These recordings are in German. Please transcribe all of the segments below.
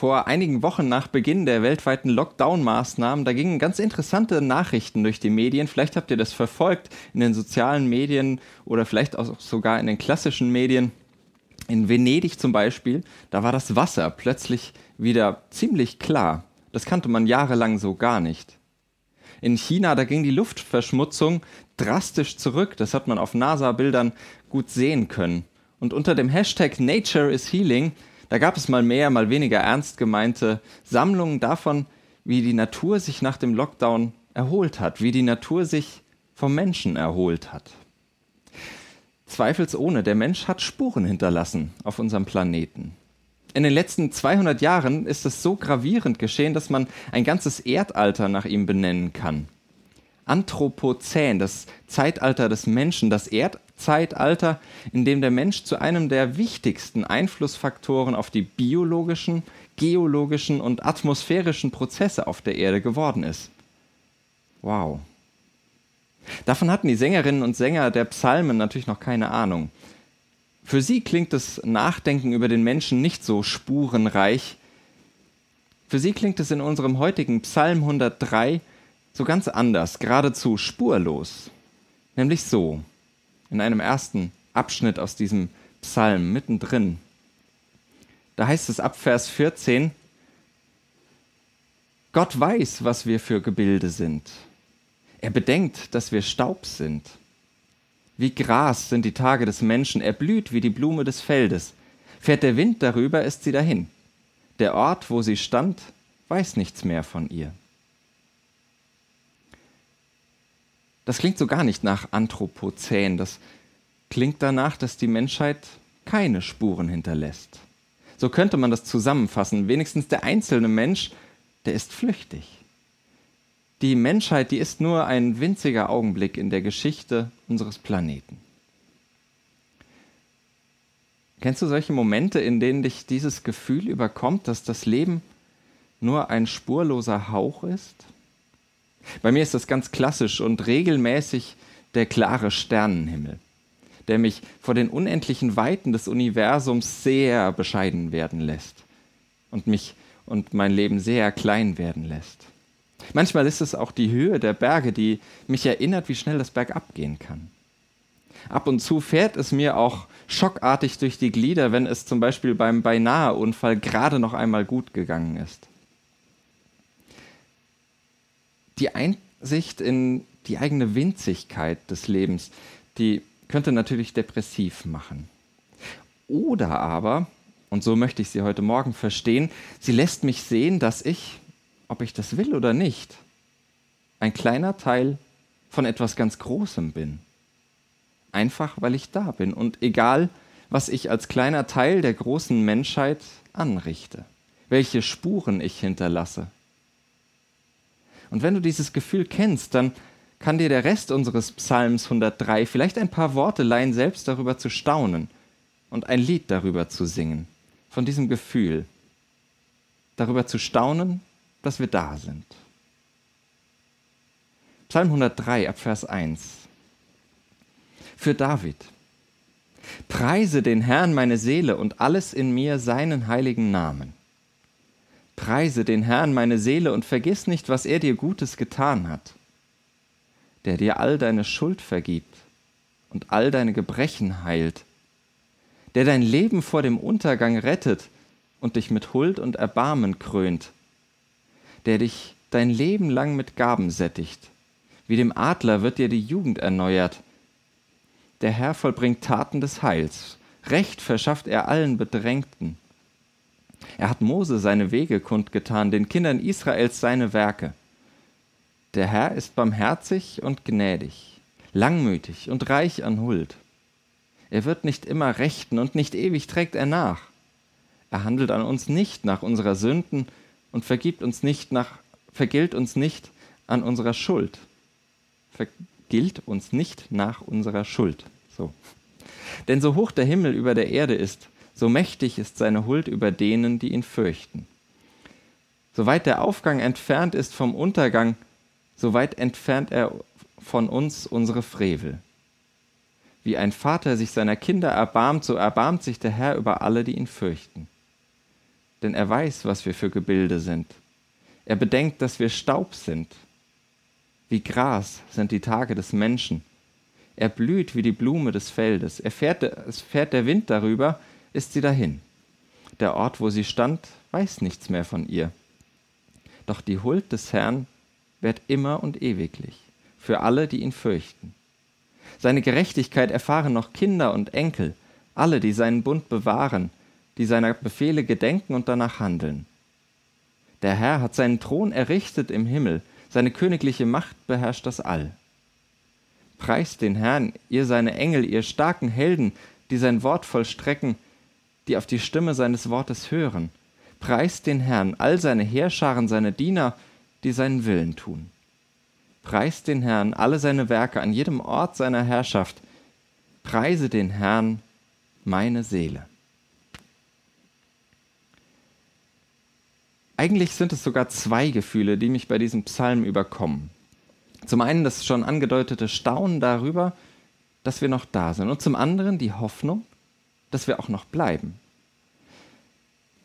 Vor einigen Wochen nach Beginn der weltweiten Lockdown-Maßnahmen, da gingen ganz interessante Nachrichten durch die Medien. Vielleicht habt ihr das verfolgt in den sozialen Medien oder vielleicht auch sogar in den klassischen Medien. In Venedig zum Beispiel, da war das Wasser plötzlich wieder ziemlich klar. Das kannte man jahrelang so gar nicht. In China, da ging die Luftverschmutzung drastisch zurück. Das hat man auf NASA-Bildern gut sehen können. Und unter dem Hashtag Nature is Healing da gab es mal mehr, mal weniger ernst gemeinte Sammlungen davon, wie die Natur sich nach dem Lockdown erholt hat, wie die Natur sich vom Menschen erholt hat. Zweifelsohne, der Mensch hat Spuren hinterlassen auf unserem Planeten. In den letzten 200 Jahren ist es so gravierend geschehen, dass man ein ganzes Erdalter nach ihm benennen kann. Anthropozän, das Zeitalter des Menschen, das Erdzeitalter, in dem der Mensch zu einem der wichtigsten Einflussfaktoren auf die biologischen, geologischen und atmosphärischen Prozesse auf der Erde geworden ist. Wow. Davon hatten die Sängerinnen und Sänger der Psalmen natürlich noch keine Ahnung. Für sie klingt das Nachdenken über den Menschen nicht so spurenreich. Für sie klingt es in unserem heutigen Psalm 103 so ganz anders, geradezu spurlos. Nämlich so, in einem ersten Abschnitt aus diesem Psalm mittendrin. Da heißt es ab Vers 14, Gott weiß, was wir für Gebilde sind. Er bedenkt, dass wir Staub sind. Wie Gras sind die Tage des Menschen, er blüht wie die Blume des Feldes. Fährt der Wind darüber, ist sie dahin. Der Ort, wo sie stand, weiß nichts mehr von ihr. Das klingt so gar nicht nach Anthropozän. Das klingt danach, dass die Menschheit keine Spuren hinterlässt. So könnte man das zusammenfassen. Wenigstens der einzelne Mensch, der ist flüchtig. Die Menschheit, die ist nur ein winziger Augenblick in der Geschichte unseres Planeten. Kennst du solche Momente, in denen dich dieses Gefühl überkommt, dass das Leben nur ein spurloser Hauch ist? Bei mir ist das ganz klassisch und regelmäßig der klare Sternenhimmel, der mich vor den unendlichen Weiten des Universums sehr bescheiden werden lässt und mich und mein Leben sehr klein werden lässt. Manchmal ist es auch die Höhe der Berge, die mich erinnert, wie schnell das Berg abgehen kann. Ab und zu fährt es mir auch schockartig durch die Glieder, wenn es zum Beispiel beim Beinahe-Unfall gerade noch einmal gut gegangen ist die Einsicht in die eigene Winzigkeit des Lebens, die könnte natürlich depressiv machen. Oder aber, und so möchte ich sie heute Morgen verstehen, sie lässt mich sehen, dass ich, ob ich das will oder nicht, ein kleiner Teil von etwas ganz Großem bin. Einfach weil ich da bin und egal, was ich als kleiner Teil der großen Menschheit anrichte, welche Spuren ich hinterlasse, und wenn du dieses Gefühl kennst, dann kann dir der Rest unseres Psalms 103 vielleicht ein paar Worte leihen, selbst darüber zu staunen und ein Lied darüber zu singen, von diesem Gefühl, darüber zu staunen, dass wir da sind. Psalm 103 ab Vers 1. Für David. Preise den Herrn meine Seele und alles in mir seinen heiligen Namen. Preise den Herrn meine Seele und vergiss nicht, was er dir Gutes getan hat, der dir all deine Schuld vergibt und all deine Gebrechen heilt, der dein Leben vor dem Untergang rettet und dich mit Huld und Erbarmen krönt, der dich dein Leben lang mit Gaben sättigt. Wie dem Adler wird dir die Jugend erneuert. Der Herr vollbringt Taten des Heils, Recht verschafft er allen Bedrängten. Er hat Mose seine Wege kundgetan, den Kindern Israels seine Werke. Der Herr ist barmherzig und gnädig, langmütig und reich an Huld. Er wird nicht immer rechten und nicht ewig trägt er nach. Er handelt an uns nicht nach unserer Sünden und vergibt uns nicht nach, vergilt uns nicht an unserer Schuld. Vergilt uns nicht nach unserer Schuld. So. Denn so hoch der Himmel über der Erde ist, so mächtig ist seine Huld über denen, die ihn fürchten. Soweit der Aufgang entfernt ist vom Untergang, so weit entfernt er von uns unsere Frevel. Wie ein Vater sich seiner Kinder erbarmt, so erbarmt sich der Herr über alle, die ihn fürchten. Denn er weiß, was wir für Gebilde sind. Er bedenkt, dass wir Staub sind. Wie Gras sind die Tage des Menschen. Er blüht wie die Blume des Feldes. Er fährt, es fährt der Wind darüber, ist sie dahin. Der Ort, wo sie stand, weiß nichts mehr von ihr. Doch die Huld des Herrn währt immer und ewiglich für alle, die ihn fürchten. Seine Gerechtigkeit erfahren noch Kinder und Enkel, alle, die seinen Bund bewahren, die seiner Befehle gedenken und danach handeln. Der Herr hat seinen Thron errichtet im Himmel, seine königliche Macht beherrscht das All. Preist den Herrn, ihr seine Engel, ihr starken Helden, die sein Wort vollstrecken, die auf die Stimme seines Wortes hören. Preist den Herrn, all seine Heerscharen, seine Diener, die seinen Willen tun. Preist den Herrn, alle seine Werke an jedem Ort seiner Herrschaft. Preise den Herrn, meine Seele. Eigentlich sind es sogar zwei Gefühle, die mich bei diesem Psalm überkommen. Zum einen das schon angedeutete Staunen darüber, dass wir noch da sind und zum anderen die Hoffnung, dass wir auch noch bleiben.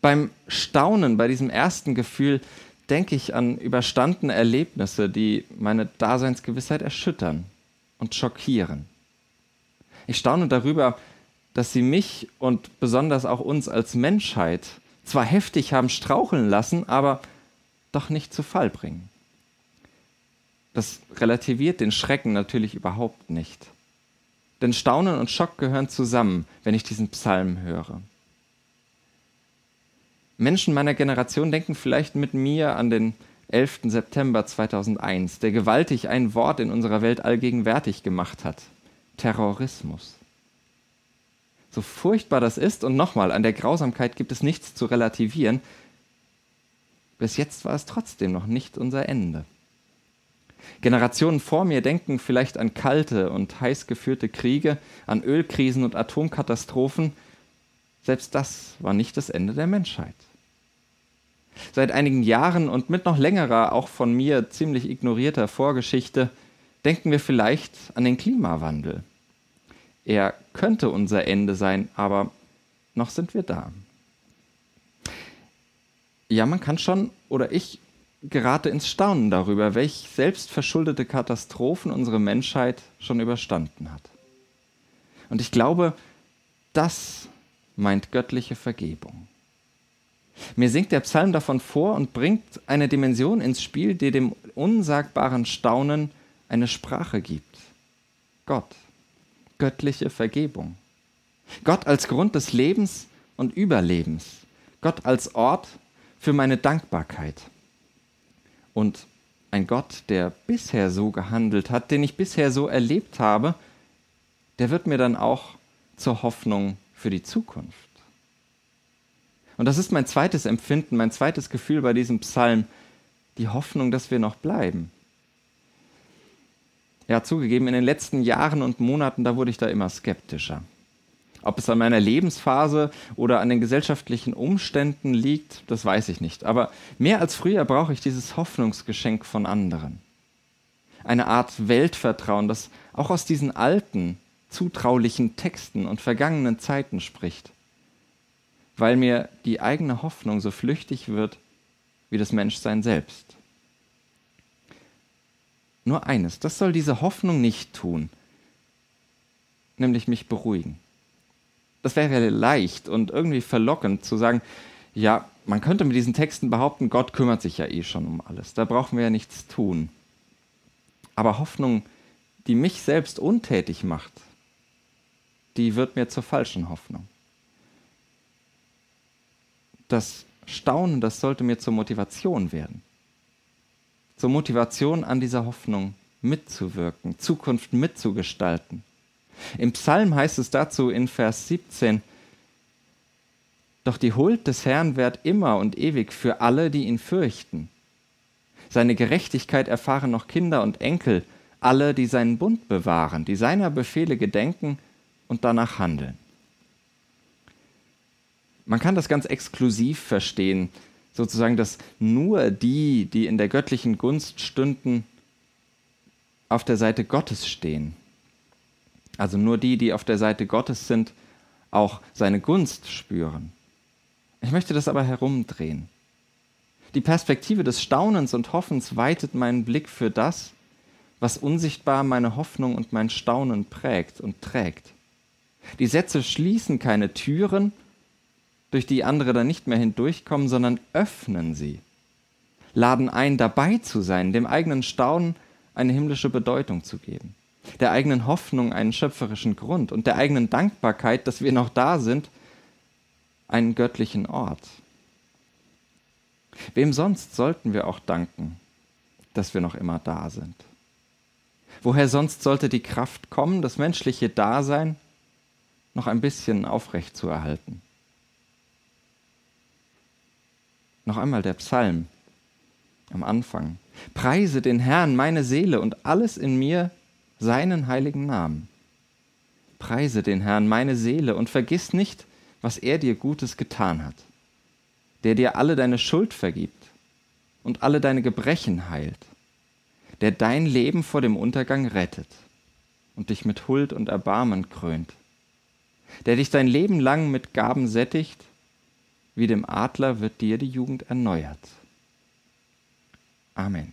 Beim Staunen, bei diesem ersten Gefühl, denke ich an überstandene Erlebnisse, die meine Daseinsgewissheit erschüttern und schockieren. Ich staune darüber, dass sie mich und besonders auch uns als Menschheit zwar heftig haben straucheln lassen, aber doch nicht zu Fall bringen. Das relativiert den Schrecken natürlich überhaupt nicht. Denn Staunen und Schock gehören zusammen, wenn ich diesen Psalm höre. Menschen meiner Generation denken vielleicht mit mir an den 11. September 2001, der gewaltig ein Wort in unserer Welt allgegenwärtig gemacht hat. Terrorismus. So furchtbar das ist, und nochmal, an der Grausamkeit gibt es nichts zu relativieren, bis jetzt war es trotzdem noch nicht unser Ende. Generationen vor mir denken vielleicht an kalte und heiß geführte Kriege, an Ölkrisen und Atomkatastrophen. Selbst das war nicht das Ende der Menschheit. Seit einigen Jahren und mit noch längerer, auch von mir ziemlich ignorierter Vorgeschichte, denken wir vielleicht an den Klimawandel. Er könnte unser Ende sein, aber noch sind wir da. Ja, man kann schon, oder ich gerate ins Staunen darüber, welch selbstverschuldete Katastrophen unsere Menschheit schon überstanden hat. Und ich glaube, das meint göttliche Vergebung. Mir singt der Psalm davon vor und bringt eine Dimension ins Spiel, die dem unsagbaren Staunen eine Sprache gibt. Gott, göttliche Vergebung. Gott als Grund des Lebens und Überlebens. Gott als Ort für meine Dankbarkeit. Und ein Gott, der bisher so gehandelt hat, den ich bisher so erlebt habe, der wird mir dann auch zur Hoffnung für die Zukunft. Und das ist mein zweites Empfinden, mein zweites Gefühl bei diesem Psalm, die Hoffnung, dass wir noch bleiben. Ja, zugegeben, in den letzten Jahren und Monaten, da wurde ich da immer skeptischer. Ob es an meiner Lebensphase oder an den gesellschaftlichen Umständen liegt, das weiß ich nicht. Aber mehr als früher brauche ich dieses Hoffnungsgeschenk von anderen. Eine Art Weltvertrauen, das auch aus diesen alten, zutraulichen Texten und vergangenen Zeiten spricht weil mir die eigene Hoffnung so flüchtig wird wie das Menschsein selbst. Nur eines, das soll diese Hoffnung nicht tun, nämlich mich beruhigen. Das wäre leicht und irgendwie verlockend zu sagen, ja, man könnte mit diesen Texten behaupten, Gott kümmert sich ja eh schon um alles, da brauchen wir ja nichts tun. Aber Hoffnung, die mich selbst untätig macht, die wird mir zur falschen Hoffnung das Staunen, das sollte mir zur Motivation werden. Zur Motivation an dieser Hoffnung mitzuwirken, Zukunft mitzugestalten. Im Psalm heißt es dazu in Vers 17, Doch die Huld des Herrn währt immer und ewig für alle, die ihn fürchten. Seine Gerechtigkeit erfahren noch Kinder und Enkel, alle, die seinen Bund bewahren, die seiner Befehle gedenken und danach handeln. Man kann das ganz exklusiv verstehen, sozusagen, dass nur die, die in der göttlichen Gunst stünden, auf der Seite Gottes stehen. Also nur die, die auf der Seite Gottes sind, auch seine Gunst spüren. Ich möchte das aber herumdrehen. Die Perspektive des Staunens und Hoffens weitet meinen Blick für das, was unsichtbar meine Hoffnung und mein Staunen prägt und trägt. Die Sätze schließen keine Türen, durch die andere dann nicht mehr hindurchkommen, sondern öffnen sie, laden ein, dabei zu sein, dem eigenen Staunen eine himmlische Bedeutung zu geben, der eigenen Hoffnung einen schöpferischen Grund und der eigenen Dankbarkeit, dass wir noch da sind, einen göttlichen Ort. Wem sonst sollten wir auch danken, dass wir noch immer da sind? Woher sonst sollte die Kraft kommen, das menschliche Dasein noch ein bisschen aufrecht zu erhalten? Noch einmal der Psalm am Anfang. Preise den Herrn, meine Seele und alles in mir, seinen heiligen Namen. Preise den Herrn, meine Seele, und vergiss nicht, was er dir Gutes getan hat, der dir alle deine Schuld vergibt und alle deine Gebrechen heilt der dein Leben vor dem Untergang rettet und dich mit Huld und Erbarmen krönt, der dich dein Leben lang mit Gaben sättigt, wie dem Adler wird dir die Jugend erneuert. Amen.